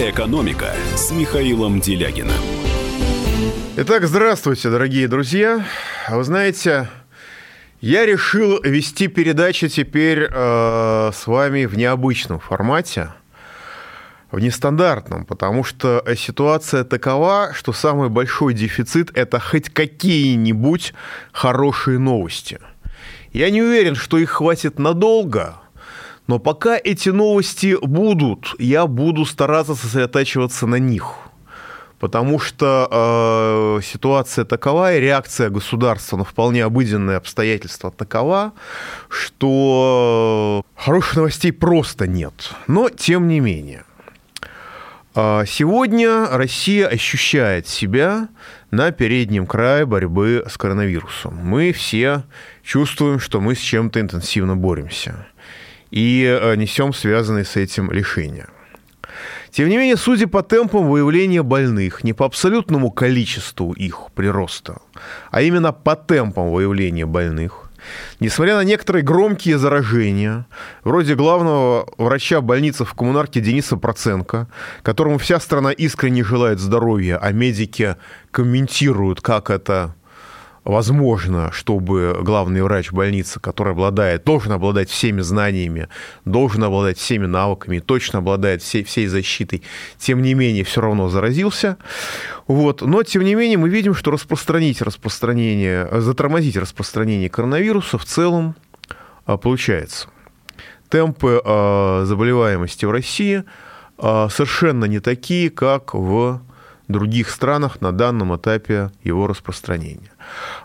«Экономика» с Михаилом Делягиным. Итак, здравствуйте, дорогие друзья. Вы знаете, я решил вести передачи теперь э, с вами в необычном формате, в нестандартном, потому что ситуация такова, что самый большой дефицит – это хоть какие-нибудь хорошие новости. Я не уверен, что их хватит надолго – но пока эти новости будут, я буду стараться сосредотачиваться на них. Потому что э, ситуация такова, и реакция государства на вполне обыденные обстоятельства такова, что хороших новостей просто нет. Но тем не менее. Э, сегодня Россия ощущает себя на переднем крае борьбы с коронавирусом. Мы все чувствуем, что мы с чем-то интенсивно боремся и э, несем связанные с этим лишения. Тем не менее, судя по темпам выявления больных, не по абсолютному количеству их прироста, а именно по темпам выявления больных, Несмотря на некоторые громкие заражения, вроде главного врача больницы в коммунарке Дениса Проценко, которому вся страна искренне желает здоровья, а медики комментируют, как это возможно, чтобы главный врач больницы, который обладает, должен обладать всеми знаниями, должен обладать всеми навыками, точно обладает всей, всей защитой, тем не менее все равно заразился. Вот. Но, тем не менее, мы видим, что распространить распространение, затормозить распространение коронавируса в целом а, получается. Темпы а, заболеваемости в России а, совершенно не такие, как в других странах на данном этапе его распространения.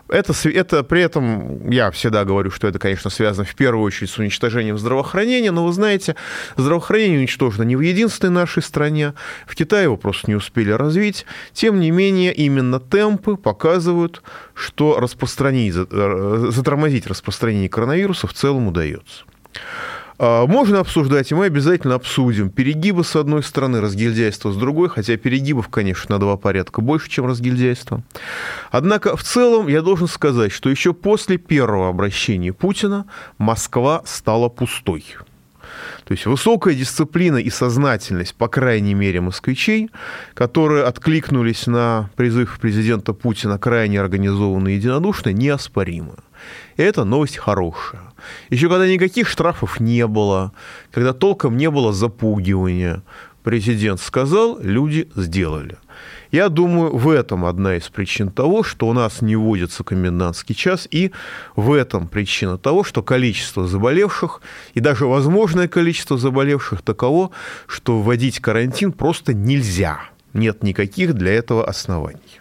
Это, это при этом, я всегда говорю, что это, конечно, связано в первую очередь с уничтожением здравоохранения, но вы знаете, здравоохранение уничтожено не в единственной нашей стране, в Китае его просто не успели развить. Тем не менее, именно темпы показывают, что распространить, э, затормозить распространение коронавируса в целом удается. А, можно обсуждать, и мы обязательно обсудим перегибы с одной стороны, разгильдяйство с другой, хотя перегибов, конечно, на два порядка больше, чем разгильдяйство. Однако в целом я должен сказать, что еще после первого обращения Путина Москва стала пустой. То есть высокая дисциплина и сознательность, по крайней мере, москвичей, которые откликнулись на призыв президента Путина крайне организованно и единодушно, неоспоримы. И это новость хорошая. Еще когда никаких штрафов не было, когда толком не было запугивания, президент сказал, люди сделали. Я думаю, в этом одна из причин того, что у нас не вводится комендантский час, и в этом причина того, что количество заболевших и даже возможное количество заболевших таково, что вводить карантин просто нельзя. Нет никаких для этого оснований.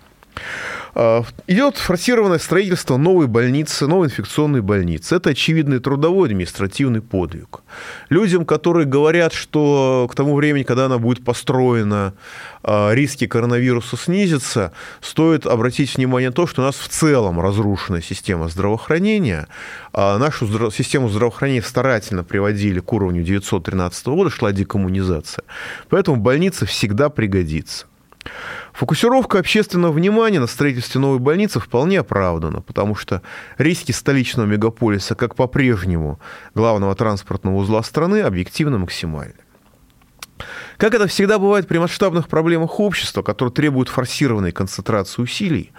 А, идет форсированное строительство новой больницы, новой инфекционной больницы. Это очевидный трудовой административный подвиг. Людям, которые говорят, что к тому времени, когда она будет построена, а, риски коронавируса снизятся, стоит обратить внимание на то, что у нас в целом разрушена система здравоохранения. А нашу систему здравоохранения старательно приводили к уровню 1913 года, шла декоммунизация. Поэтому больница всегда пригодится. Фокусировка общественного внимания на строительстве новой больницы вполне оправдана, потому что риски столичного мегаполиса, как по-прежнему главного транспортного узла страны, объективно максимальны. Как это всегда бывает при масштабных проблемах общества, которые требуют форсированной концентрации усилий,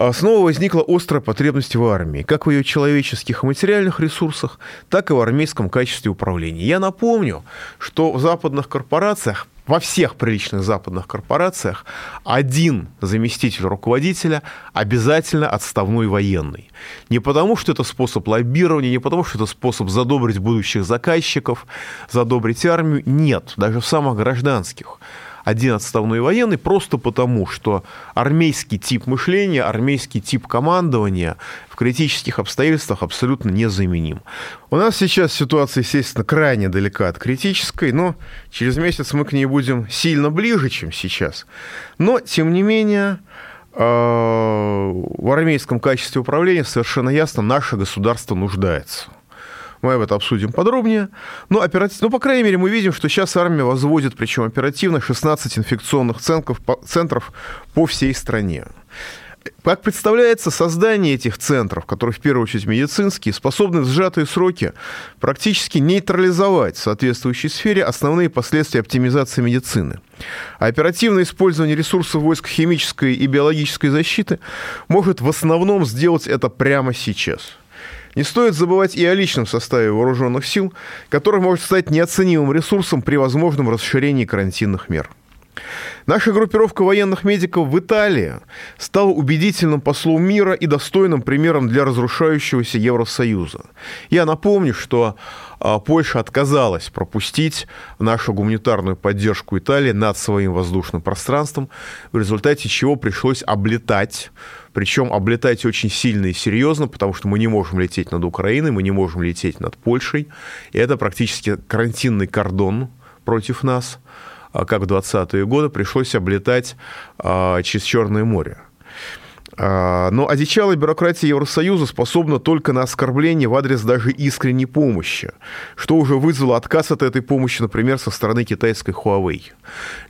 а снова возникла острая потребность в армии, как в ее человеческих и материальных ресурсах, так и в армейском качестве управления. Я напомню, что в западных корпорациях во всех приличных западных корпорациях один заместитель руководителя обязательно отставной военный. Не потому, что это способ лоббирования, не потому, что это способ задобрить будущих заказчиков, задобрить армию. Нет, даже в самых гражданских один отставной военный просто потому, что армейский тип мышления, армейский тип командования в критических обстоятельствах абсолютно незаменим. У нас сейчас ситуация, естественно, крайне далека от критической, но через месяц мы к ней будем сильно ближе, чем сейчас. Но, тем не менее, э, в армейском качестве управления совершенно ясно, наше государство нуждается. Мы об этом обсудим подробнее. Но, оператив... ну, по крайней мере, мы видим, что сейчас армия возводит, причем оперативно, 16 инфекционных центров, центров по всей стране. Как представляется, создание этих центров, которые в первую очередь медицинские, способны в сжатые сроки практически нейтрализовать в соответствующей сфере основные последствия оптимизации медицины. А оперативное использование ресурсов войск химической и биологической защиты может в основном сделать это прямо сейчас. Не стоит забывать и о личном составе вооруженных сил, который может стать неоценимым ресурсом при возможном расширении карантинных мер. Наша группировка военных медиков в Италии стала убедительным послом мира и достойным примером для разрушающегося Евросоюза. Я напомню, что а, Польша отказалась пропустить нашу гуманитарную поддержку Италии над своим воздушным пространством, в результате чего пришлось облетать причем облетать очень сильно и серьезно, потому что мы не можем лететь над Украиной, мы не можем лететь над Польшей. И это практически карантинный кордон против нас. А как в 20-е годы, пришлось облетать а, через Черное море. А, но одичалая бюрократия Евросоюза способна только на оскорбление в адрес даже искренней помощи, что уже вызвало отказ от этой помощи, например, со стороны китайской Huawei.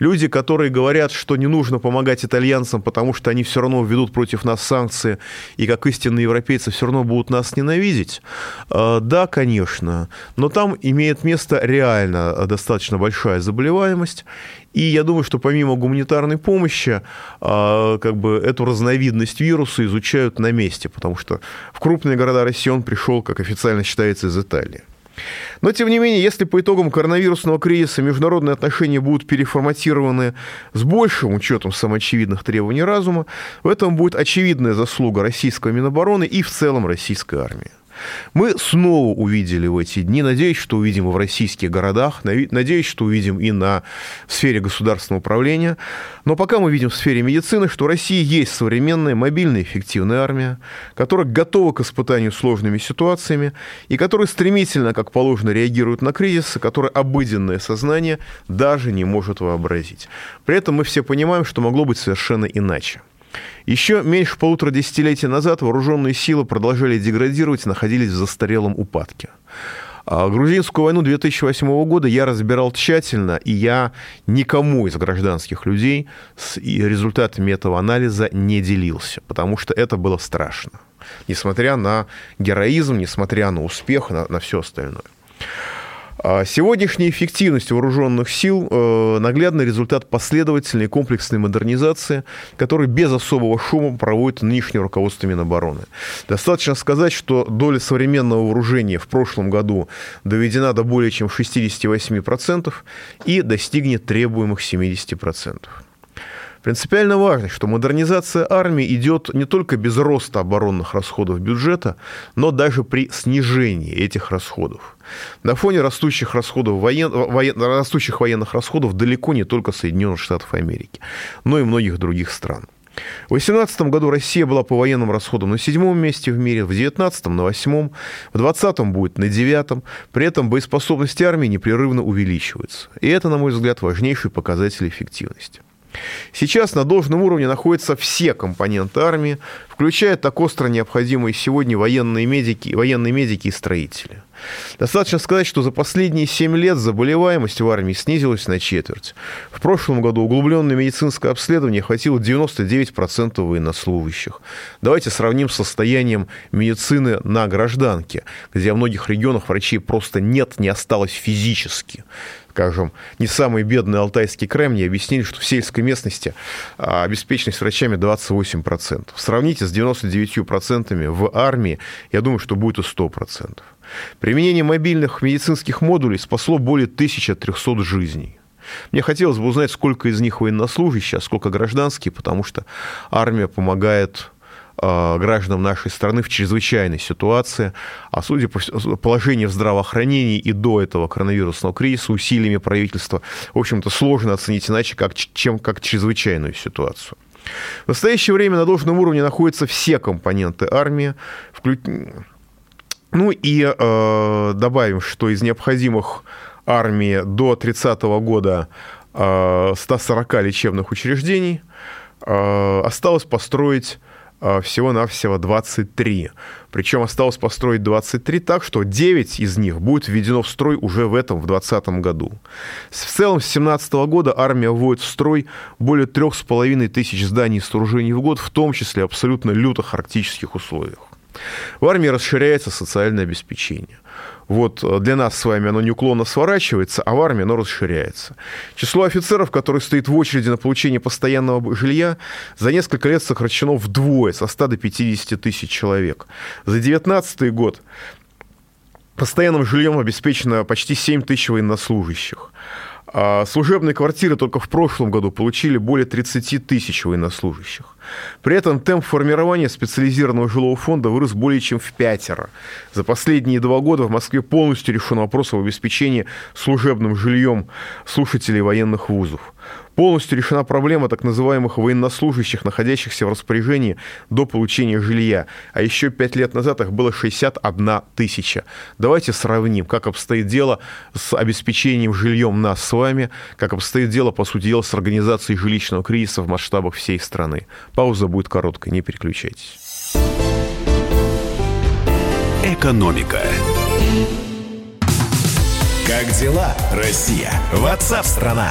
Люди, которые говорят, что не нужно помогать итальянцам, потому что они все равно введут против нас санкции, и как истинные европейцы все равно будут нас ненавидеть, а, да, конечно, но там имеет место реально достаточно большая заболеваемость, и я думаю, что помимо гуманитарной помощи, а, как бы эту разновидность вируса изучают на месте, потому что в крупные города России он пришел, как официально считается, из Италии. Но, тем не менее, если по итогам коронавирусного кризиса международные отношения будут переформатированы с большим учетом самоочевидных требований разума, в этом будет очевидная заслуга российского Минобороны и в целом российской армии. Мы снова увидели в эти дни, надеюсь, что увидим и в российских городах, надеюсь, что увидим и на в сфере государственного управления, но пока мы видим в сфере медицины, что в России есть современная мобильная эффективная армия, которая готова к испытанию сложными ситуациями и которая стремительно, как положено, реагирует на кризисы, которые обыденное сознание даже не может вообразить. При этом мы все понимаем, что могло быть совершенно иначе. Еще меньше полутора десятилетий назад вооруженные силы продолжали деградировать и находились в застарелом упадке. А грузинскую войну 2008 года я разбирал тщательно, и я никому из гражданских людей с результатами этого анализа не делился, потому что это было страшно. Несмотря на героизм, несмотря на успех, на, на все остальное. А сегодняшняя эффективность вооруженных сил э, – наглядный результат последовательной комплексной модернизации, которую без особого шума проводит нынешнее руководство Минобороны. Достаточно сказать, что доля современного вооружения в прошлом году доведена до более чем 68% и достигнет требуемых 70%. Принципиально важно, что модернизация армии идет не только без роста оборонных расходов бюджета, но даже при снижении этих расходов. На фоне растущих, расходов воен... Воен... растущих военных расходов далеко не только Соединенных Штатов Америки, но и многих других стран. В 2018 году Россия была по военным расходам на седьмом месте в мире, в 2019 на восьмом, в 2020 будет на девятом. При этом боеспособность армии непрерывно увеличивается. И это, на мой взгляд, важнейший показатель эффективности. Сейчас на должном уровне находятся все компоненты армии, включая так остро необходимые сегодня военные медики, военные медики и строители. Достаточно сказать, что за последние 7 лет заболеваемость в армии снизилась на четверть. В прошлом году углубленное медицинское обследование охватило 99% военнослужащих. Давайте сравним с состоянием медицины на гражданке, где в многих регионах врачей просто нет, не осталось физически скажем, не самый бедный Алтайский край, мне объяснили, что в сельской местности а, обеспеченность врачами 28%. Сравните с 99% в армии, я думаю, что будет и 100%. Применение мобильных медицинских модулей спасло более 1300 жизней. Мне хотелось бы узнать, сколько из них военнослужащие, а сколько гражданские, потому что армия помогает гражданам нашей страны в чрезвычайной ситуации. А судя по положению в здравоохранении и до этого коронавирусного кризиса усилиями правительства, в общем-то, сложно оценить иначе, как, чем как чрезвычайную ситуацию. В настоящее время на должном уровне находятся все компоненты армии, вклю... Ну и э, добавим, что из необходимых армии до 30 года э, 140 лечебных учреждений э, осталось построить всего-навсего 23. Причем осталось построить 23 так, что 9 из них будет введено в строй уже в этом, в 2020 году. В целом, с 2017 года армия вводит в строй более 3,5 тысяч зданий и сооружений в год, в том числе абсолютно лютых арктических условиях. В армии расширяется социальное обеспечение. Вот э, для нас с вами оно неуклонно сворачивается, а в армии оно расширяется. Число офицеров, которые стоят в очереди на получение постоянного жилья, за несколько лет сокращено вдвое, со 100 до 50 тысяч человек. За 2019 год постоянным жильем обеспечено почти 7 тысяч военнослужащих. А служебные квартиры только в прошлом году получили более 30 тысяч военнослужащих. При этом темп формирования специализированного жилого фонда вырос более чем в пятеро. За последние два года в Москве полностью решен вопрос об обеспечении служебным жильем слушателей военных вузов. Полностью решена проблема так называемых военнослужащих, находящихся в распоряжении до получения жилья. А еще пять лет назад их было 61 тысяча. Давайте сравним, как обстоит дело с обеспечением жильем нас с вами, как обстоит дело, по сути дела, с организацией жилищного кризиса в масштабах всей страны. Пауза будет короткой, не переключайтесь. Экономика. Как дела, Россия? Ватсап-страна!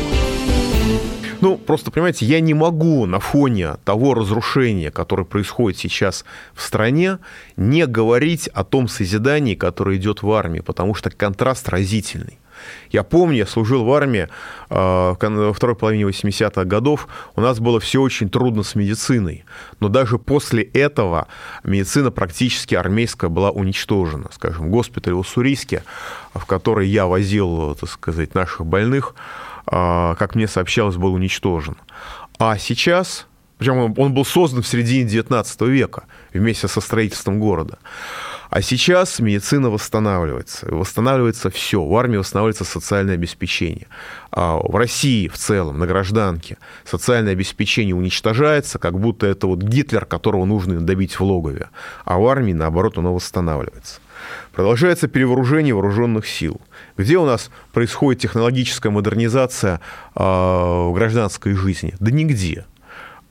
Ну, просто, понимаете, я не могу на фоне того разрушения, которое происходит сейчас в стране, не говорить о том созидании, которое идет в армии, потому что контраст разительный. Я помню, я служил в армии э, во второй половине 80-х годов. У нас было все очень трудно с медициной. Но даже после этого медицина практически армейская была уничтожена. Скажем, госпиталь в Уссурийске, в который я возил, так сказать, наших больных, как мне сообщалось, был уничтожен. А сейчас, причем он был создан в середине 19 века вместе со строительством города. А сейчас медицина восстанавливается. Восстанавливается все. В армии восстанавливается социальное обеспечение. А в России в целом, на гражданке, социальное обеспечение уничтожается, как будто это вот Гитлер, которого нужно добить в логове. А в армии, наоборот, оно восстанавливается. Продолжается перевооружение вооруженных сил. Где у нас происходит технологическая модернизация э, гражданской жизни? Да нигде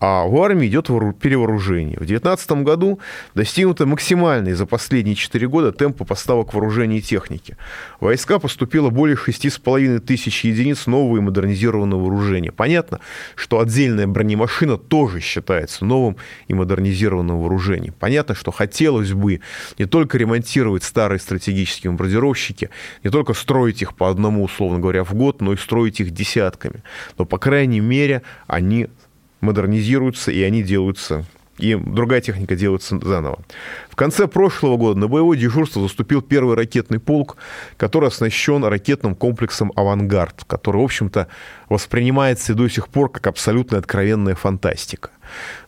а в армии идет перевооружение. В 2019 году достигнуто максимальный за последние 4 года темпа поставок вооружения и техники. В войска поступило более 6,5 тысяч единиц нового и модернизированного вооружения. Понятно, что отдельная бронемашина тоже считается новым и модернизированным вооружением. Понятно, что хотелось бы не только ремонтировать старые стратегические бомбардировщики, не только строить их по одному, условно говоря, в год, но и строить их десятками. Но, по крайней мере, они модернизируются, и они делаются и другая техника делается заново. В конце прошлого года на боевое дежурство заступил первый ракетный полк, который оснащен ракетным комплексом «Авангард», который, в общем-то, воспринимается и до сих пор как абсолютно откровенная фантастика.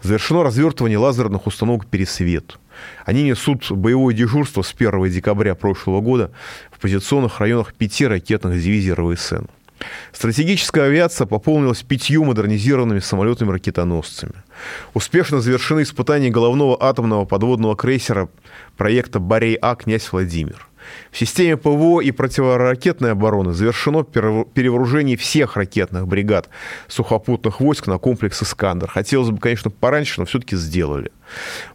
Завершено развертывание лазерных установок «Пересвет». Они несут боевое дежурство с 1 декабря прошлого года в позиционных районах пяти ракетных дивизий РВСН. Стратегическая авиация пополнилась пятью модернизированными самолетами-ракетоносцами. Успешно завершены испытания головного атомного подводного крейсера проекта «Борей-А» «Князь Владимир». В системе ПВО и противоракетной обороны завершено перевооружение всех ракетных бригад сухопутных войск на комплекс «Искандер». Хотелось бы, конечно, пораньше, но все-таки сделали.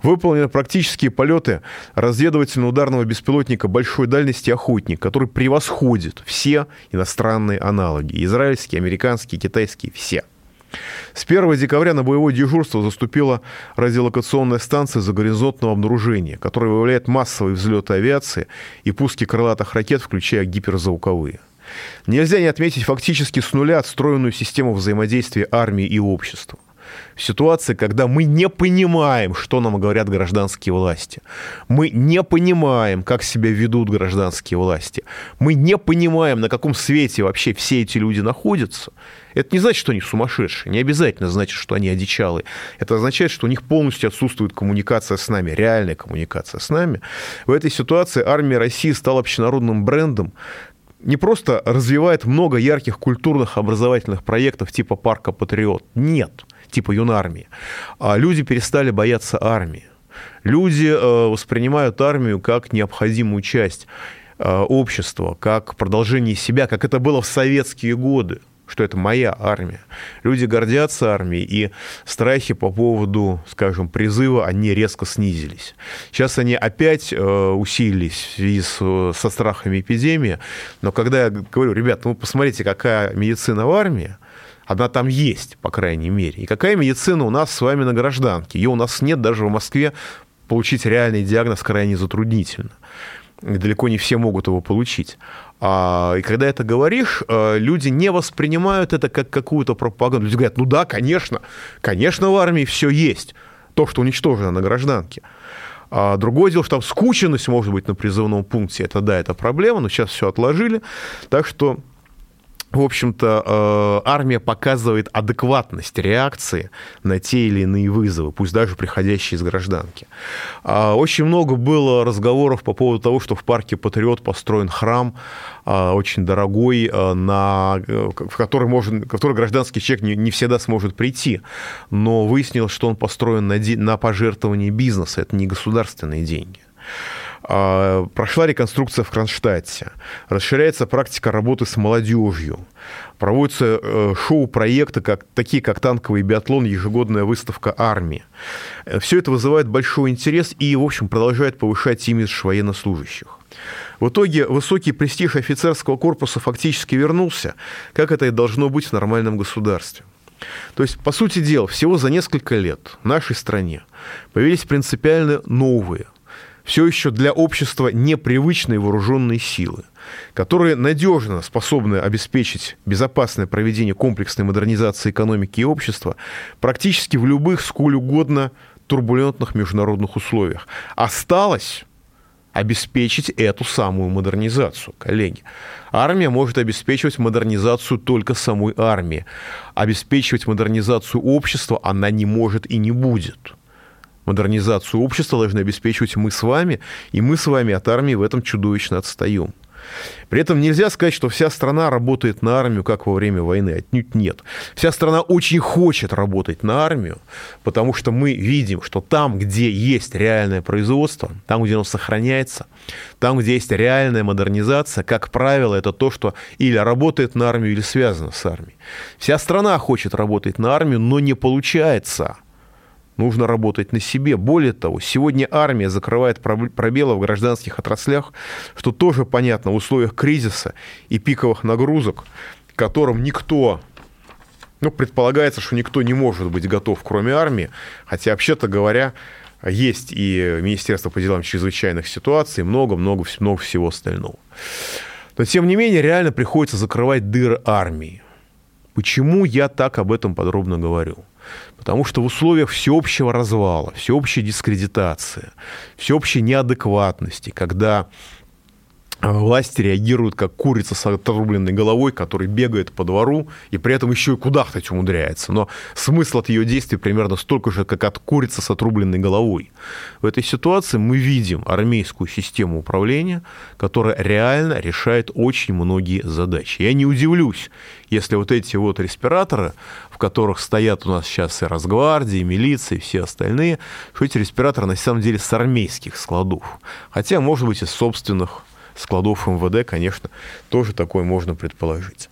Выполнены практические полеты разведывательно-ударного беспилотника большой дальности «Охотник», который превосходит все иностранные аналоги. Израильские, американские, китайские, все – с 1 декабря на боевое дежурство заступила радиолокационная станция загоризонтного обнаружения, которая выявляет массовые взлеты авиации и пуски крылатых ракет, включая гиперзвуковые. Нельзя не отметить фактически с нуля отстроенную систему взаимодействия армии и общества. В ситуации, когда мы не понимаем, что нам говорят гражданские власти. Мы не понимаем, как себя ведут гражданские власти. Мы не понимаем, на каком свете вообще все эти люди находятся. Это не значит, что они сумасшедшие, не обязательно значит, что они одичалые. Это означает, что у них полностью отсутствует коммуникация с нами, реальная коммуникация с нами. В этой ситуации армия России стала общенародным брендом, не просто развивает много ярких культурных образовательных проектов типа парка «Патриот». Нет, типа юнармии. А люди перестали бояться армии. Люди э, воспринимают армию как необходимую часть э, общества, как продолжение себя, как это было в советские годы что это моя армия. Люди гордятся армией, и страхи по поводу, скажем, призыва, они резко снизились. Сейчас они опять э, усилились в связи с, со страхами эпидемии, но когда я говорю, ребят, ну посмотрите, какая медицина в армии, она там есть, по крайней мере. И какая медицина у нас с вами на гражданке? Ее у нас нет даже в Москве. Получить реальный диагноз крайне затруднительно. И далеко не все могут его получить. А, и когда это говоришь, э, люди не воспринимают это как какую-то пропаганду. Люди говорят, ну да, конечно, конечно, в армии все есть. То, что уничтожено на гражданке. А другое дело, что там скученность может быть на призывном пункте. Это да, это проблема, но сейчас все отложили. Так что в общем-то, э, армия показывает адекватность реакции на те или иные вызовы, пусть даже приходящие из гражданки. А, очень много было разговоров по поводу того, что в парке Патриот построен храм а, очень дорогой, э, на, в который, может, в который гражданский человек не, не всегда сможет прийти. Но выяснилось, что он построен на, на пожертвовании бизнеса, это не государственные деньги. А, прошла реконструкция в Кронштадте, расширяется практика работы с молодежью, проводятся э, шоу-проекты, как, такие как танковый биатлон, ежегодная выставка армии. Э, Все это вызывает большой интерес и, в общем, продолжает повышать имидж военнослужащих. В итоге высокий престиж офицерского корпуса фактически вернулся, как это и должно быть в нормальном государстве. То есть, по сути дела, всего за несколько лет в нашей стране появились принципиально новые, все еще для общества непривычные вооруженные силы, которые надежно способны обеспечить безопасное проведение комплексной модернизации экономики и общества практически в любых, сколь угодно, турбулентных международных условиях. Осталось обеспечить эту самую модернизацию, коллеги. Армия может обеспечивать модернизацию только самой армии. Обеспечивать модернизацию общества она не может и не будет модернизацию общества должны обеспечивать мы с вами, и мы с вами от армии в этом чудовищно отстаем. При этом нельзя сказать, что вся страна работает на армию, как во время войны. Отнюдь нет. Вся страна очень хочет работать на армию, потому что мы видим, что там, где есть реальное производство, там, где оно сохраняется, там, где есть реальная модернизация, как правило, это то, что или работает на армию, или связано с армией. Вся страна хочет работать на армию, но не получается – нужно работать на себе. Более того, сегодня армия закрывает пробелы в гражданских отраслях, что тоже понятно в условиях кризиса и пиковых нагрузок, которым никто ну, предполагается, что никто не может быть готов, кроме армии, хотя, вообще-то говоря, есть и Министерство по делам чрезвычайных ситуаций, много-много много всего остального. Но, тем не менее, реально приходится закрывать дыры армии. Почему я так об этом подробно говорю? Потому что в условиях всеобщего развала, всеобщей дискредитации, всеобщей неадекватности, когда власти реагируют как курица с отрубленной головой, который бегает по двору и при этом еще и кудахтать умудряется. Но смысл от ее действий примерно столько же, как от курицы с отрубленной головой. В этой ситуации мы видим армейскую систему управления, которая реально решает очень многие задачи. Я не удивлюсь, если вот эти вот респираторы, в которых стоят у нас сейчас и Росгвардия, и милиция, и все остальные, что эти респираторы на самом деле с армейских складов. Хотя, может быть, из собственных складов МВД, конечно, тоже такое можно предположить.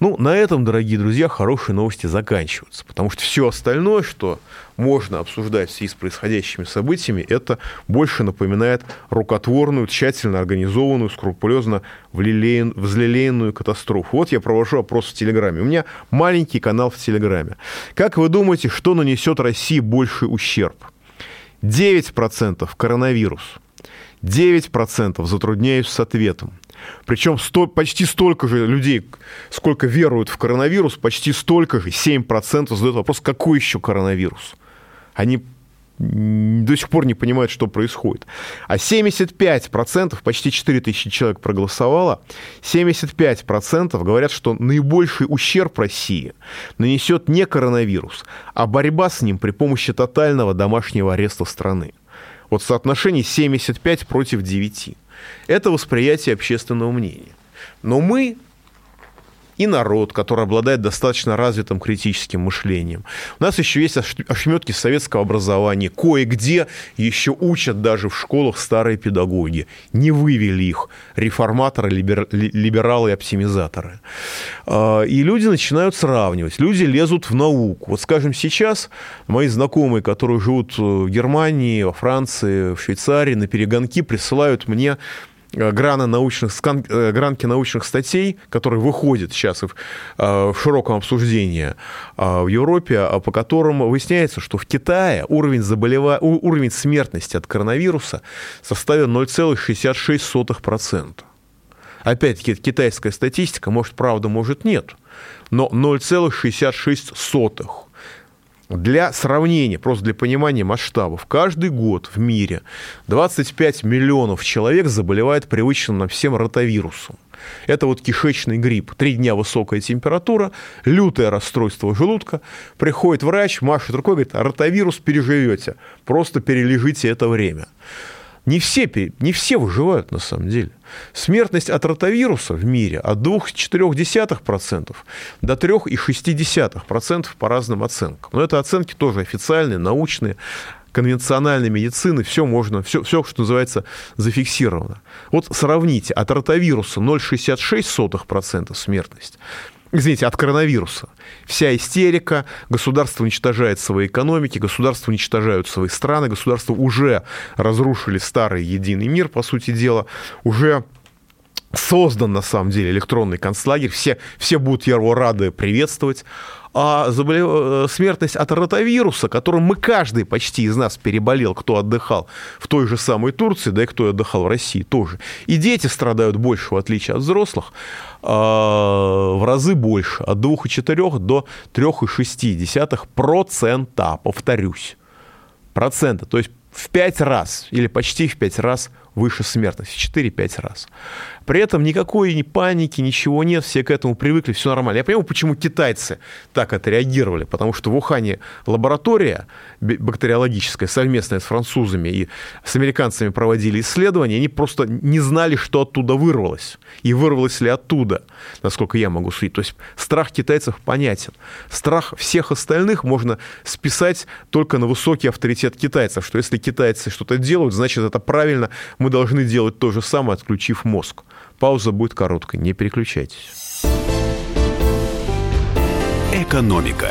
Ну, на этом, дорогие друзья, хорошие новости заканчиваются, потому что все остальное, что можно обсуждать в связи с происходящими событиями, это больше напоминает рукотворную, тщательно организованную, скрупулезно взлелеянную катастрофу. Вот я провожу опрос в Телеграме. У меня маленький канал в Телеграме. Как вы думаете, что нанесет России больший ущерб? 9% коронавирус – 9% затрудняюсь с ответом. Причем сто, почти столько же людей, сколько веруют в коронавирус, почти столько же, 7% задают вопрос, какой еще коронавирус? Они до сих пор не понимают, что происходит. А 75%, почти 4 тысячи человек проголосовало, 75% говорят, что наибольший ущерб России нанесет не коронавирус, а борьба с ним при помощи тотального домашнего ареста страны. Вот соотношение 75 против 9. Это восприятие общественного мнения. Но мы и народ, который обладает достаточно развитым критическим мышлением. У нас еще есть ошметки советского образования. Кое-где еще учат даже в школах старые педагоги. Не вывели их реформаторы, либералы и оптимизаторы. А, и люди начинают сравнивать. Люди лезут в науку. Вот, скажем, сейчас мои знакомые, которые живут в Германии, во Франции, в Швейцарии, на перегонки присылают мне грана научных, э, гранки научных статей, которые выходят сейчас в, э, в широком обсуждении в Европе, а по которым выясняется, что в Китае уровень, заболева... уровень смертности от коронавируса составил 0,66%. Опять-таки, это китайская статистика, может, правда, может, нет, но 0,66%. Для сравнения, просто для понимания масштабов, каждый год в мире 25 миллионов человек заболевает привычным нам всем ротавирусом. Это вот кишечный грипп. Три дня высокая температура, лютое расстройство желудка. Приходит врач, машет рукой, говорит, ротавирус переживете, просто перележите это время. Не все, не все выживают на самом деле. Смертность от ротавируса в мире от 2,4% до 3,6% по разным оценкам. Но это оценки тоже официальные, научные, конвенциональной медицины, все можно, все, все, что называется, зафиксировано. Вот сравните, от ротавируса 0,66% смертность извините, от коронавируса. Вся истерика, государство уничтожает свои экономики, государство уничтожают свои страны, государство уже разрушили старый единый мир, по сути дела, уже создан, на самом деле, электронный концлагерь, все, все будут его рады приветствовать, а заболев... Смертность от ротавируса, которым мы каждый почти из нас переболел, кто отдыхал в той же самой Турции, да и кто отдыхал в России тоже. И дети страдают больше, в отличие от взрослых, а, в разы больше, от 2,4 до 3,6 процента, повторюсь, процента, то есть в 5 раз или почти в 5 раз выше смертность, в 4-5 раз. При этом никакой ни паники, ничего нет, все к этому привыкли, все нормально. Я понимаю, почему китайцы так отреагировали, потому что в Ухане лаборатория бактериологическая, совместная с французами и с американцами проводили исследования, они просто не знали, что оттуда вырвалось, и вырвалось ли оттуда, насколько я могу судить. То есть страх китайцев понятен. Страх всех остальных можно списать только на высокий авторитет китайцев, что если китайцы что-то делают, значит, это правильно, мы должны делать то же самое, отключив мозг. Пауза будет короткой, не переключайтесь. Экономика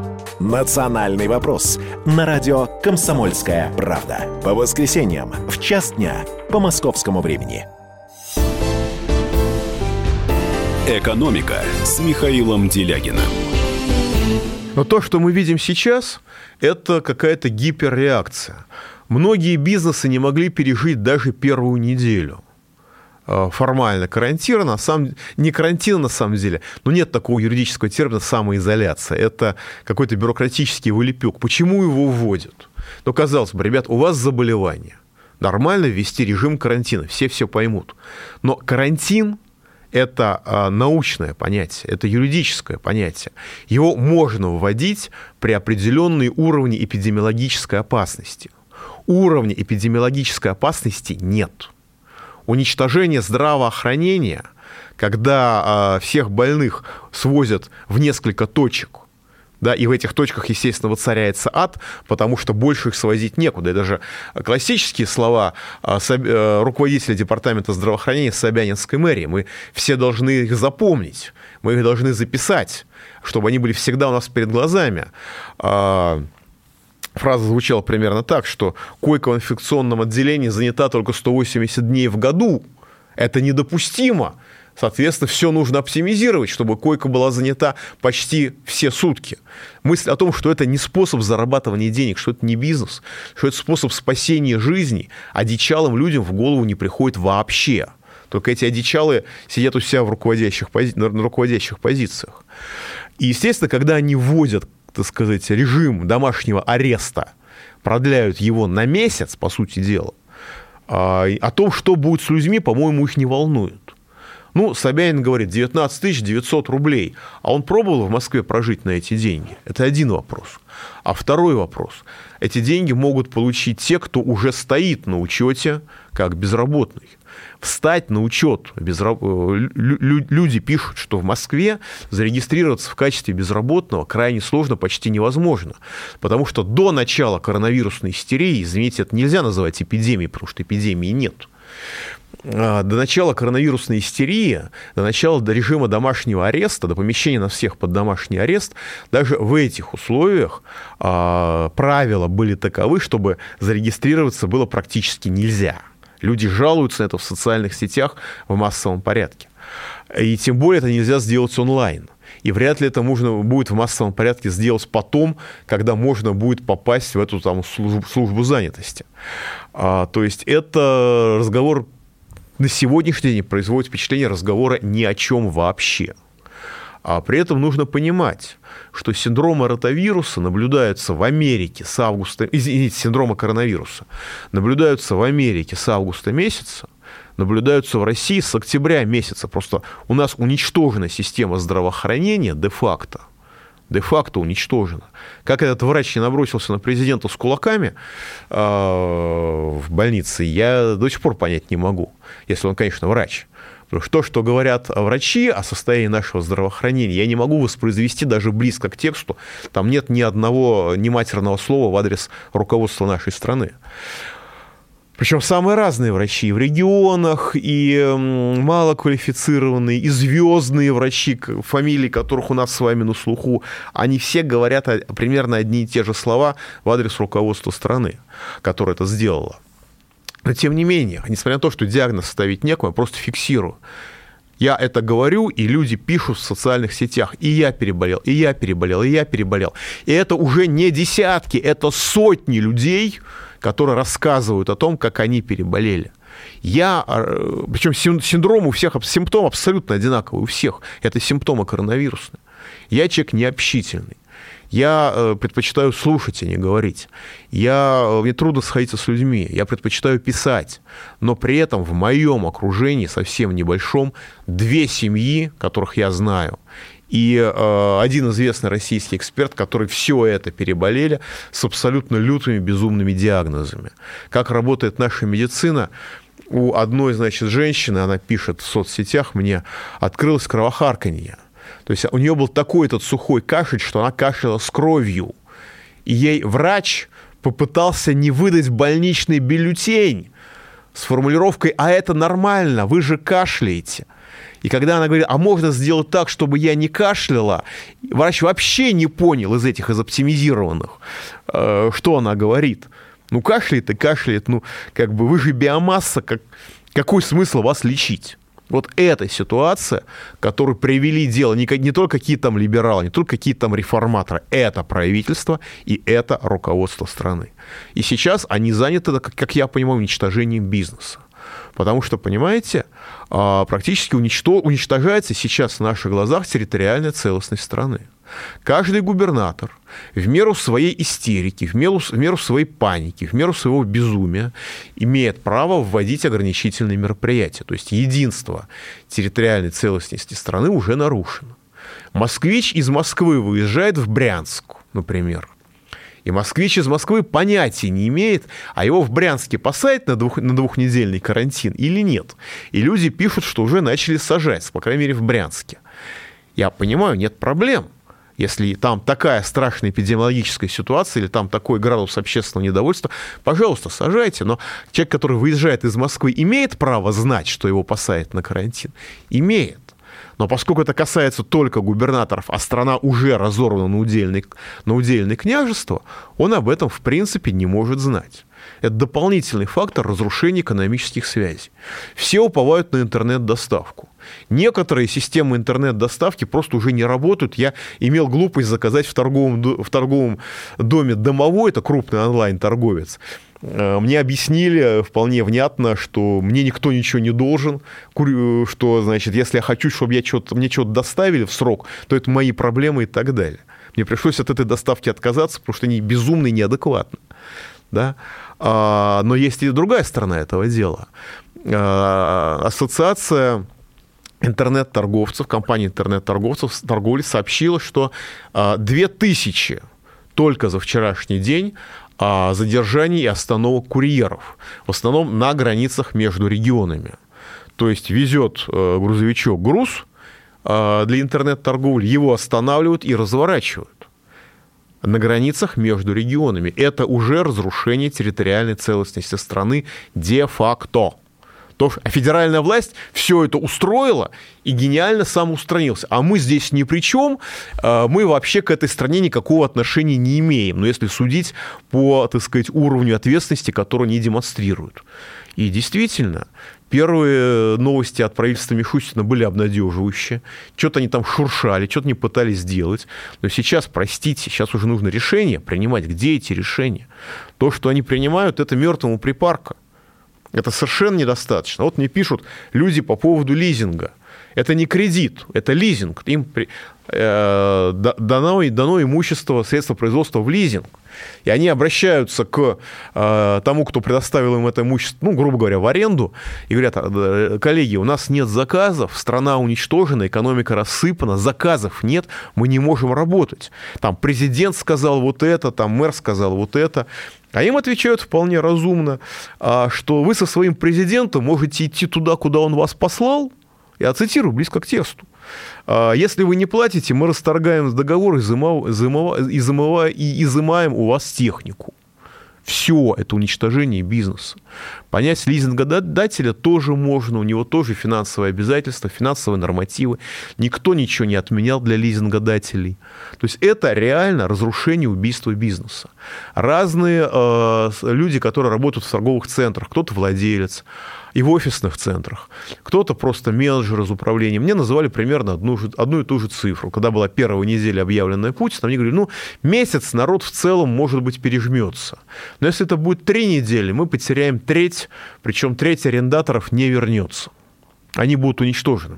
«Национальный вопрос» на радио «Комсомольская правда». По воскресеньям в час дня по московскому времени. «Экономика» с Михаилом Делягиным. Но то, что мы видим сейчас, это какая-то гиперреакция. Многие бизнесы не могли пережить даже первую неделю – формально карантина, на самом не карантин на самом деле, но нет такого юридического термина самоизоляция. Это какой-то бюрократический вылепек. Почему его вводят? Ну, казалось бы, ребят, у вас заболевание. Нормально ввести режим карантина, все все поймут. Но карантин это э, научное понятие, это юридическое понятие. Его можно вводить при определенной уровне эпидемиологической опасности. Уровня эпидемиологической опасности нет уничтожение здравоохранения, когда а, всех больных свозят в несколько точек да, и в этих точках, естественно, воцаряется ад, потому что больше их свозить некуда. И даже классические слова а, э, руководителя департамента здравоохранения Собянинской мэрии, мы все должны их запомнить, мы их должны записать, чтобы они были всегда у нас перед глазами. Фраза звучала примерно так, что койка в инфекционном отделении занята только 180 дней в году. Это недопустимо. Соответственно, все нужно оптимизировать, чтобы койка была занята почти все сутки. Мысль о том, что это не способ зарабатывания денег, что это не бизнес, что это способ спасения жизни, одичалым людям в голову не приходит вообще. Только эти одичалы сидят у себя в руководящих, пози... на руководящих позициях. И, естественно, когда они вводят, так сказать, режим домашнего ареста, продляют его на месяц, по сути дела, а, о том, что будет с людьми, по-моему, их не волнует. Ну, Собянин говорит, 19 900 рублей. А он пробовал в Москве прожить на эти деньги? Это один вопрос. А второй вопрос. Эти деньги могут получить те, кто уже стоит на учете как безработный. Встать на учет. Безраб... Э, люди пишут, что в Москве зарегистрироваться в качестве безработного крайне сложно, почти невозможно. Потому что до начала коронавирусной истерии, извините, это нельзя называть эпидемией, потому что эпидемии нет. А, до начала коронавирусной истерии, до начала режима домашнего ареста, до помещения на всех под домашний арест, даже в этих условиях э, правила были таковы, чтобы зарегистрироваться было практически нельзя. Люди жалуются на это в социальных сетях в массовом порядке. И тем более это нельзя сделать онлайн. И вряд ли это можно будет в массовом порядке сделать потом, когда можно будет попасть в эту там, службу, службу занятости. А, то есть это разговор на сегодняшний день производит впечатление разговора ни о чем вообще. А при этом нужно понимать, что синдромы ротавируса наблюдаются в Америке с августа, извините, синдрома коронавируса, наблюдаются в Америке с августа месяца, наблюдаются в России с октября месяца. Просто у нас уничтожена система здравоохранения де-факто де-факто уничтожена. Как этот врач не набросился на президента с кулаками э, в больнице, я до сих пор понять не могу, если он, конечно, врач. То, что говорят врачи о состоянии нашего здравоохранения, я не могу воспроизвести даже близко к тексту. Там нет ни одного ни матерного слова в адрес руководства нашей страны. Причем самые разные врачи в регионах, и малоквалифицированные, и звездные врачи, фамилии которых у нас с вами на слуху, они все говорят примерно одни и те же слова в адрес руководства страны, которое это сделало. Но тем не менее, несмотря на то, что диагноз ставить некому, я просто фиксирую. Я это говорю, и люди пишут в социальных сетях. И я переболел, и я переболел, и я переболел. И это уже не десятки, это сотни людей, которые рассказывают о том, как они переболели. Я, э, причем синдром у всех, симптом абсолютно одинаковый у всех. Это симптомы коронавирусные. Я человек необщительный. Я э, предпочитаю слушать, а не говорить. Я, э, мне трудно сходиться с людьми. Я предпочитаю писать. Но при этом в моем окружении, совсем небольшом, две семьи, которых я знаю, и э, один известный российский эксперт, который все это переболели с абсолютно лютыми, безумными диагнозами. Как работает наша медицина? У одной, значит, женщины, она пишет в соцсетях мне, открылось кровохарканье. То есть у нее был такой этот сухой кашель, что она кашляла с кровью. И ей врач попытался не выдать больничный бюллетень с формулировкой «А это нормально, вы же кашляете». И когда она говорит, а можно сделать так, чтобы я не кашляла, врач вообще не понял из этих, из оптимизированных, э, что она говорит. Ну, кашляет и кашляет, ну, как бы вы же биомасса, как, какой смысл вас лечить? Вот эта ситуация, которую привели дело не, не только какие-то там либералы, не только какие-то там реформаторы, это правительство и это руководство страны. И сейчас они заняты, как я понимаю, уничтожением бизнеса. Потому что, понимаете, а, практически уничтожается сейчас в наших глазах территориальная целостность страны. Каждый губернатор в меру своей истерики, в меру, в меру своей паники, в меру своего безумия имеет право вводить ограничительные мероприятия. То есть единство территориальной целостности страны уже нарушено. Москвич из Москвы выезжает в Брянск, например, и москвич из Москвы понятия не имеет, а его в Брянске посадят на, двух, на двухнедельный карантин или нет. И люди пишут, что уже начали сажать, по крайней мере, в Брянске. Я понимаю, нет проблем. Если там такая страшная эпидемиологическая ситуация или там такой градус общественного недовольства, пожалуйста, сажайте. Но человек, который выезжает из Москвы, имеет право знать, что его посадят на карантин? Имеет. Но поскольку это касается только губернаторов, а страна уже разорвана на удельные, на удельные княжества, он об этом в принципе не может знать. Это дополнительный фактор разрушения экономических связей. Все уповают на интернет-доставку. Некоторые системы интернет-доставки просто уже не работают. Я имел глупость заказать в торговом, в торговом доме домовой, это крупный онлайн-торговец. Э, мне объяснили вполне внятно, что мне никто ничего не должен, что, значит, если я хочу, чтобы я что-то, мне что-то доставили в срок, то это мои проблемы и так далее. Мне пришлось от этой доставки отказаться, потому что они безумны и неадекватны. Да? А, но есть и другая сторона этого дела. А, ассоциация интернет-торговцев, компания интернет-торговцев, торговли сообщила, что 2000 а, только за вчерашний день задержаний и остановок курьеров, в основном на границах между регионами. То есть везет э, грузовичок груз для интернет-торговли, его останавливают и разворачивают на границах между регионами. Это уже разрушение территориальной целостности страны де-факто. То, а федеральная власть все это устроила и гениально самоустранился. А мы здесь ни при чем, а, мы вообще к этой стране никакого отношения не имеем, но если судить по, так сказать, уровню ответственности, который они демонстрируют. И действительно, Первые новости от правительства Мишустина были обнадеживающие. Что-то они там шуршали, что-то не пытались сделать. Но сейчас, простите, сейчас уже нужно решение принимать. Где эти решения? То, что они принимают, это мертвому припарка. Это совершенно недостаточно. Вот мне пишут люди по поводу лизинга. Это не кредит, это лизинг. Им э, дано, дано имущество, средства производства в лизинг. И они обращаются к э, тому, кто предоставил им это имущество, ну, грубо говоря, в аренду, и говорят, «Э, коллеги, у нас нет заказов, страна уничтожена, экономика рассыпана, заказов нет, мы не можем работать. Там президент сказал вот это, там мэр сказал вот это. А им отвечают вполне разумно, а, что вы со своим президентом можете идти туда, куда он вас послал, я цитирую близко к тексту. «А, если вы не платите, мы расторгаем договор и, изымаем у вас технику. Все это уничтожение бизнеса. Понять лизингодателя тоже можно, у него тоже финансовые обязательства, финансовые нормативы. Никто ничего не отменял для лизингодателей. То есть это реально разрушение убийства бизнеса. Разные э, люди, которые работают в торговых центрах, кто-то владелец, и в офисных центрах. Кто-то просто менеджер из управления. Мне называли примерно одну, одну и ту же цифру. Когда была первая неделя, объявленная Путиным, они говорили, ну, месяц народ в целом, может быть, пережмется. Но если это будет три недели, мы потеряем треть, причем треть арендаторов не вернется они будут уничтожены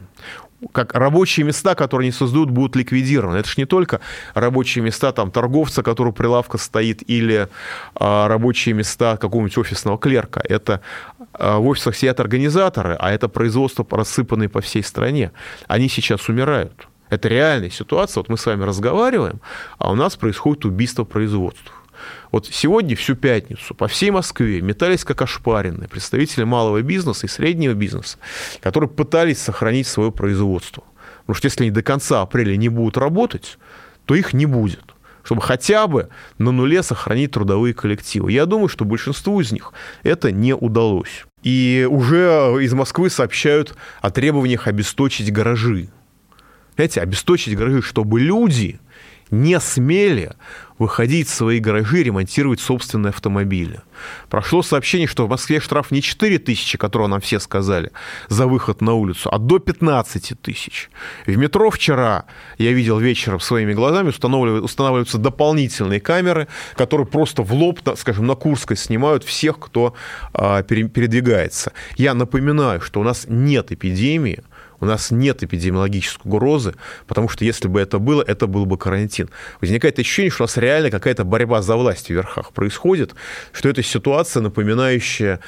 как рабочие места, которые они создают, будут ликвидированы. Это же не только рабочие места там, торговца, который у прилавка стоит, или а, рабочие места какого-нибудь офисного клерка. Это а, в офисах сидят организаторы, а это производство рассыпанные по всей стране. Они сейчас умирают. Это реальная ситуация. Вот мы с вами разговариваем, а у нас происходит убийство производства. Вот сегодня, всю пятницу, по всей Москве метались как ошпаренные представители малого бизнеса и среднего бизнеса, которые пытались сохранить свое производство. Потому что если они до конца апреля не будут работать, то их не будет чтобы хотя бы на нуле сохранить трудовые коллективы. Я думаю, что большинству из них это не удалось. И уже из Москвы сообщают о требованиях обесточить гаражи. Знаете, обесточить гаражи, чтобы люди не смели выходить в свои гаражи, ремонтировать собственные автомобили. Прошло сообщение, что в Москве штраф не 4 тысячи, которые нам все сказали, за выход на улицу, а до 15 тысяч. В метро вчера, я видел вечером своими глазами, устанавливаются дополнительные камеры, которые просто в лоб, скажем, на Курской снимают всех, кто а, передвигается. Я напоминаю, что у нас нет эпидемии, у нас нет эпидемиологической угрозы, потому что если бы это было, это был бы карантин. Возникает ощущение, что у нас реально какая-то борьба за власть в верхах происходит, что это ситуация, напоминающая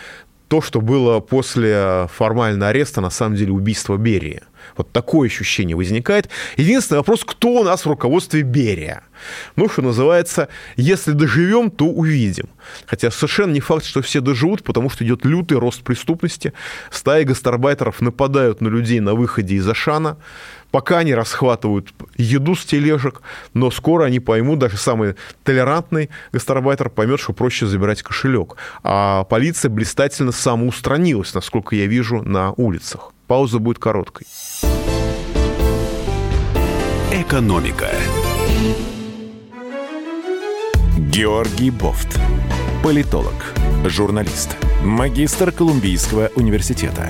то, что было после формального ареста, на самом деле, убийства Берии. Вот такое ощущение возникает. Единственный вопрос, кто у нас в руководстве Берия? Ну, что называется, если доживем, то увидим. Хотя совершенно не факт, что все доживут, потому что идет лютый рост преступности. Стаи гастарбайтеров нападают на людей на выходе из Ашана. Пока они расхватывают еду с тележек, но скоро они поймут, даже самый толерантный гастарбайтер поймет, что проще забирать кошелек. А полиция блистательно самоустранилась, насколько я вижу, на улицах. Пауза будет короткой. Экономика. Георгий Бофт. Политолог, журналист, магистр Колумбийского университета,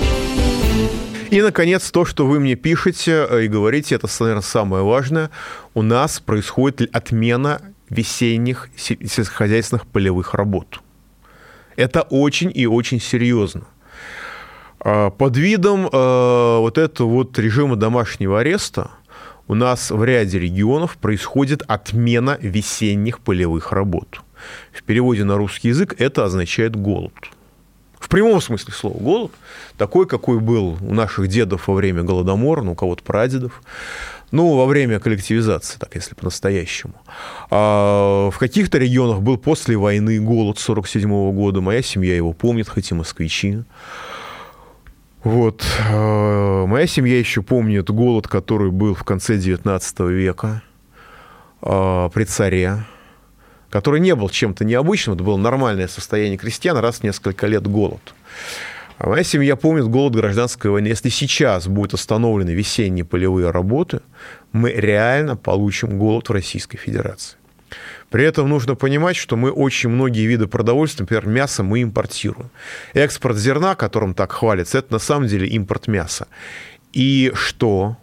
И, наконец, то, что вы мне пишете э, и говорите, это, наверное, самое важное. У нас происходит отмена весенних сельскохозяйственных полевых работ. Это очень и очень серьезно. А, под видом э, вот этого вот режима домашнего ареста у нас в ряде регионов происходит отмена весенних полевых работ. В переводе на русский язык это означает голод. В прямом смысле слова голод, такой, какой был у наших дедов во время Голодомора, ну, у кого-то прадедов, ну, во время коллективизации, так если по-настоящему. А в каких-то регионах был после войны голод 47 года, моя семья его помнит, хоть и москвичи. Вот. А, моя семья еще помнит голод, который был в конце 19 века а, при царе который не был чем-то необычным, это было нормальное состояние крестьян, раз в несколько лет голод. А моя семья помнит голод гражданской войны. Если сейчас будут остановлены весенние полевые работы, мы реально получим голод в Российской Федерации. При этом нужно понимать, что мы очень многие виды продовольствия, например, мясо мы импортируем. Экспорт зерна, которым так хвалится, это на самом деле импорт мяса. И что?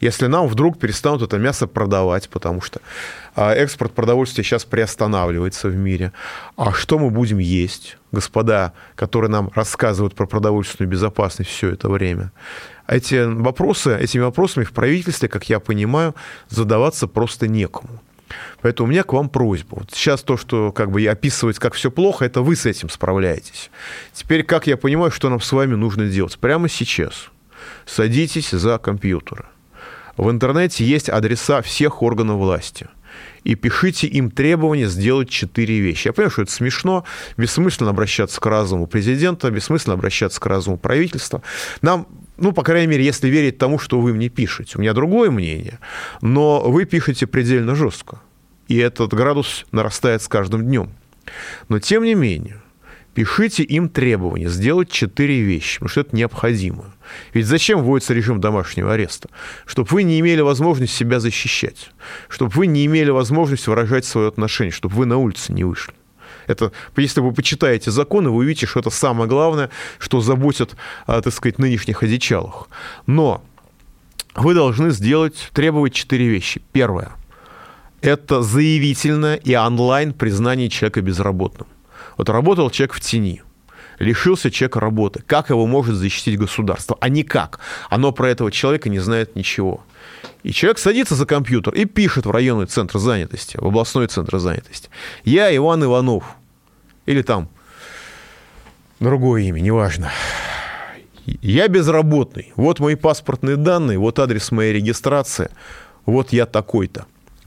Если нам вдруг перестанут это мясо продавать, потому что а, экспорт продовольствия сейчас приостанавливается в мире. А что мы будем есть, господа, которые нам рассказывают про продовольственную безопасность все это время? Эти вопросы, этими вопросами в правительстве, как я понимаю, задаваться просто некому. Поэтому у меня к вам просьба. Вот сейчас то, что как бы описывать, как все плохо, это вы с этим справляетесь. Теперь, как я понимаю, что нам с вами нужно делать? Прямо сейчас садитесь за компьютеры в интернете есть адреса всех органов власти. И пишите им требования сделать четыре вещи. Я понимаю, что это смешно, бессмысленно обращаться к разуму президента, бессмысленно обращаться к разуму правительства. Нам ну, по крайней мере, если верить тому, что вы мне пишете. У меня другое мнение, но вы пишете предельно жестко. И этот градус нарастает с каждым днем. Но, тем не менее, пишите им требования сделать четыре вещи, потому что это необходимо. Ведь зачем вводится режим домашнего ареста? Чтобы вы не имели возможность себя защищать, чтобы вы не имели возможность выражать свое отношение, чтобы вы на улице не вышли. Это, если вы почитаете законы, вы увидите, что это самое главное, что заботит, а, так сказать, нынешних одичалых. Но вы должны сделать, требовать четыре вещи. Первое – это заявительное и онлайн признание человека безработным. Вот работал человек в тени, лишился человека работы. Как его может защитить государство? А никак. Оно про этого человека не знает ничего. И человек садится за компьютер и пишет в районный центр занятости, в областной центр занятости. Я Иван Иванов. Или там другое имя, неважно. Я безработный. Вот мои паспортные данные, вот адрес моей регистрации. Вот я такой-то.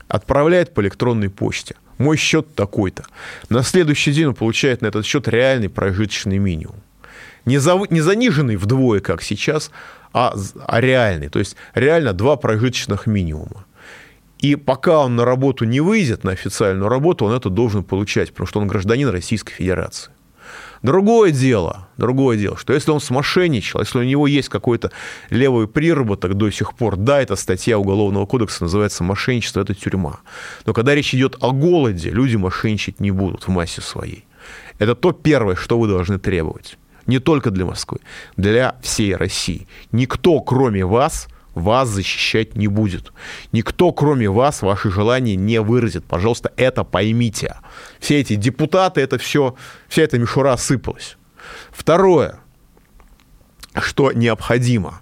Отправляет по электронной почте мой счет такой-то. На следующий день он получает на этот счет реальный прожиточный минимум. Не, за, не заниженный вдвое, как сейчас, а, а реальный. То есть реально два прожиточных минимума. И пока он на работу не выйдет, на официальную работу, он это должен получать, потому что он гражданин Российской Федерации. Другое дело, другое дело, что если он смошенничал, если у него есть какой-то левый приработок до сих пор, да, эта статья Уголовного кодекса называется «мошенничество», это тюрьма. Но когда речь идет о голоде, люди мошенничать не будут в массе своей. Это то первое, что вы должны требовать. Не только для Москвы, для всей России. Никто, кроме вас, вас защищать не будет. Никто, кроме вас, ваши желания не выразит. Пожалуйста, это поймите. Все эти депутаты, это все, вся эта мишура сыпалась. Второе, что необходимо.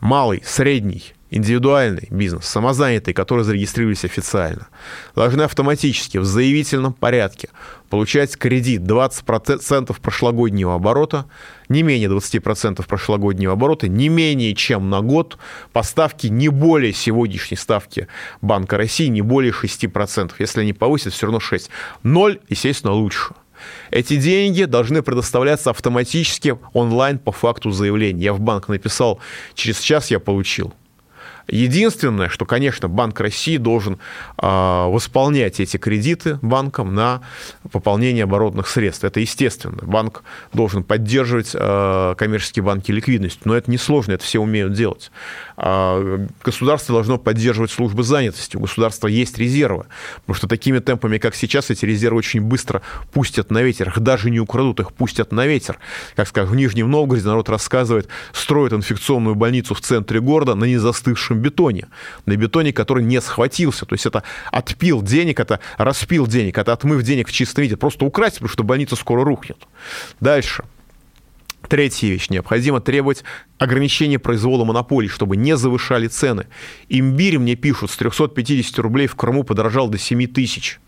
Малый, средний, индивидуальный бизнес, самозанятые, которые зарегистрировались официально, должны автоматически в заявительном порядке получать кредит 20% прошлогоднего оборота, не менее 20% прошлогоднего оборота, не менее чем на год, по ставке не более сегодняшней ставки Банка России, не более 6%. Если они повысят, все равно 6. Ноль, естественно, лучше. Эти деньги должны предоставляться автоматически онлайн по факту заявления. Я в банк написал, через час я получил. Единственное, что, конечно, Банк России должен э, восполнять эти кредиты банкам на пополнение оборотных средств. Это естественно. Банк должен поддерживать э, коммерческие банки ликвидностью, но это несложно, это все умеют делать. Э, государство должно поддерживать службы занятости. У государства есть резервы, потому что такими темпами, как сейчас, эти резервы очень быстро пустят на ветер. Их даже не украдут, их пустят на ветер. Как скажем, в Нижнем Новгороде народ рассказывает, строят инфекционную больницу в центре города на незастывшем нашем бетоне, на бетоне, который не схватился. То есть это отпил денег, это распил денег, это отмыв денег в чистом виде. Просто украсть, потому что больница скоро рухнет. Дальше. Третья вещь. Необходимо требовать ограничения произвола монополий, чтобы не завышали цены. Имбирь, мне пишут, с 350 рублей в Крыму подорожал до 7 тысяч.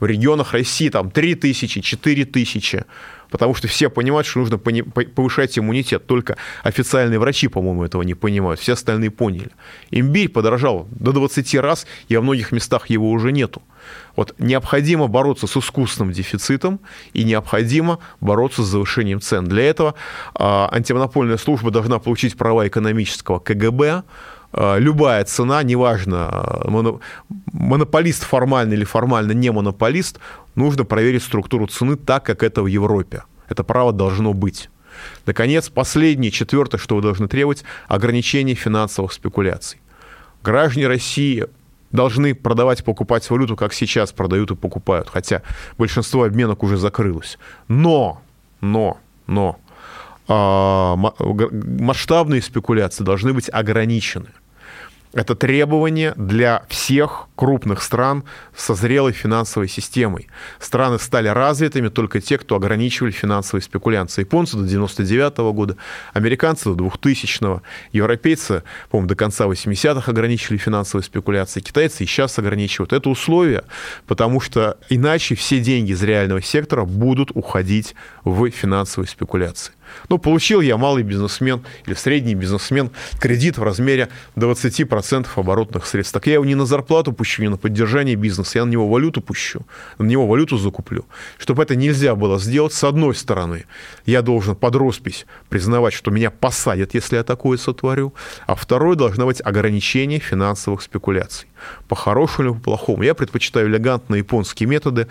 В регионах России там 3 тысячи, 4 тысячи потому что все понимают, что нужно повышать иммунитет. Только официальные врачи, по-моему, этого не понимают. Все остальные поняли. Имбирь подорожал до 20 раз, и во многих местах его уже нету. Вот необходимо бороться с искусственным дефицитом и необходимо бороться с завышением цен. Для этого э, антимонопольная служба должна получить права экономического КГБ, а, любая цена, неважно, монополист формально или формально не монополист, нужно проверить структуру цены так, как это в Европе. Это право должно быть. Наконец, последнее, четвертое, что вы должны требовать, ограничение финансовых спекуляций. Граждане России должны продавать и покупать валюту, как сейчас продают и покупают, хотя большинство обменок уже закрылось. Но, но, но, а, масштабные спекуляции должны быть ограничены. Это требование для всех крупных стран со зрелой финансовой системой. Страны стали развитыми только те, кто ограничивали финансовые спекуляции. Японцы до 99 года, американцы до 2000-го, европейцы, по-моему, до конца 80-х ограничили финансовые спекуляции, китайцы и сейчас ограничивают. Это условие, потому что иначе все деньги из реального сектора будут уходить в финансовые спекуляции. Ну, получил я малый бизнесмен или средний бизнесмен кредит в размере 20% оборотных средств. Так я его не на зарплату пущу, не на поддержание бизнеса, я на него валюту пущу, на него валюту закуплю. Чтобы это нельзя было сделать, с одной стороны, я должен под роспись признавать, что меня посадят, если я такое сотворю, а второй должно быть ограничение финансовых спекуляций. По-хорошему или по-плохому. Я предпочитаю элегантные японские методы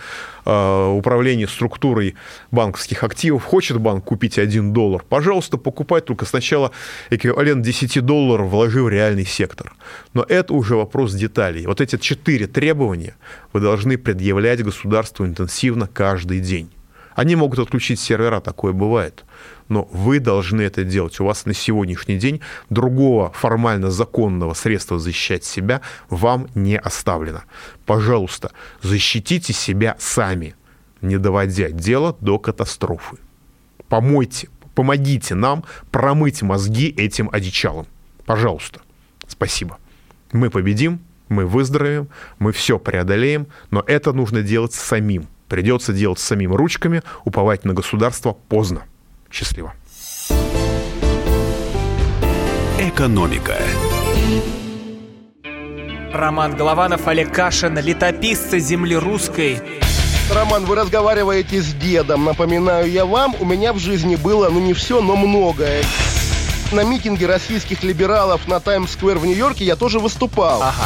э, управления структурой банковских активов. Хочет банк купить 1 доллар, пожалуйста, покупай, только сначала эквивалент 10 долларов вложи в реальный сектор. Но это уже вопрос деталей. Вот эти четыре требования вы должны предъявлять государству интенсивно каждый день. Они могут отключить сервера, такое бывает но вы должны это делать. У вас на сегодняшний день другого формально законного средства защищать себя вам не оставлено. Пожалуйста, защитите себя сами, не доводя дело до катастрофы. Помойте, помогите нам промыть мозги этим одичалам. Пожалуйста. Спасибо. Мы победим, мы выздоровеем, мы все преодолеем, но это нужно делать самим. Придется делать самим ручками, уповать на государство поздно. Счастливо. Экономика. Роман Голованов, Олег Кашин, летописцы земли русской. Роман, вы разговариваете с дедом. Напоминаю я вам, у меня в жизни было, ну не все, но многое. На митинге российских либералов на Таймс-сквер в Нью-Йорке я тоже выступал. Ага.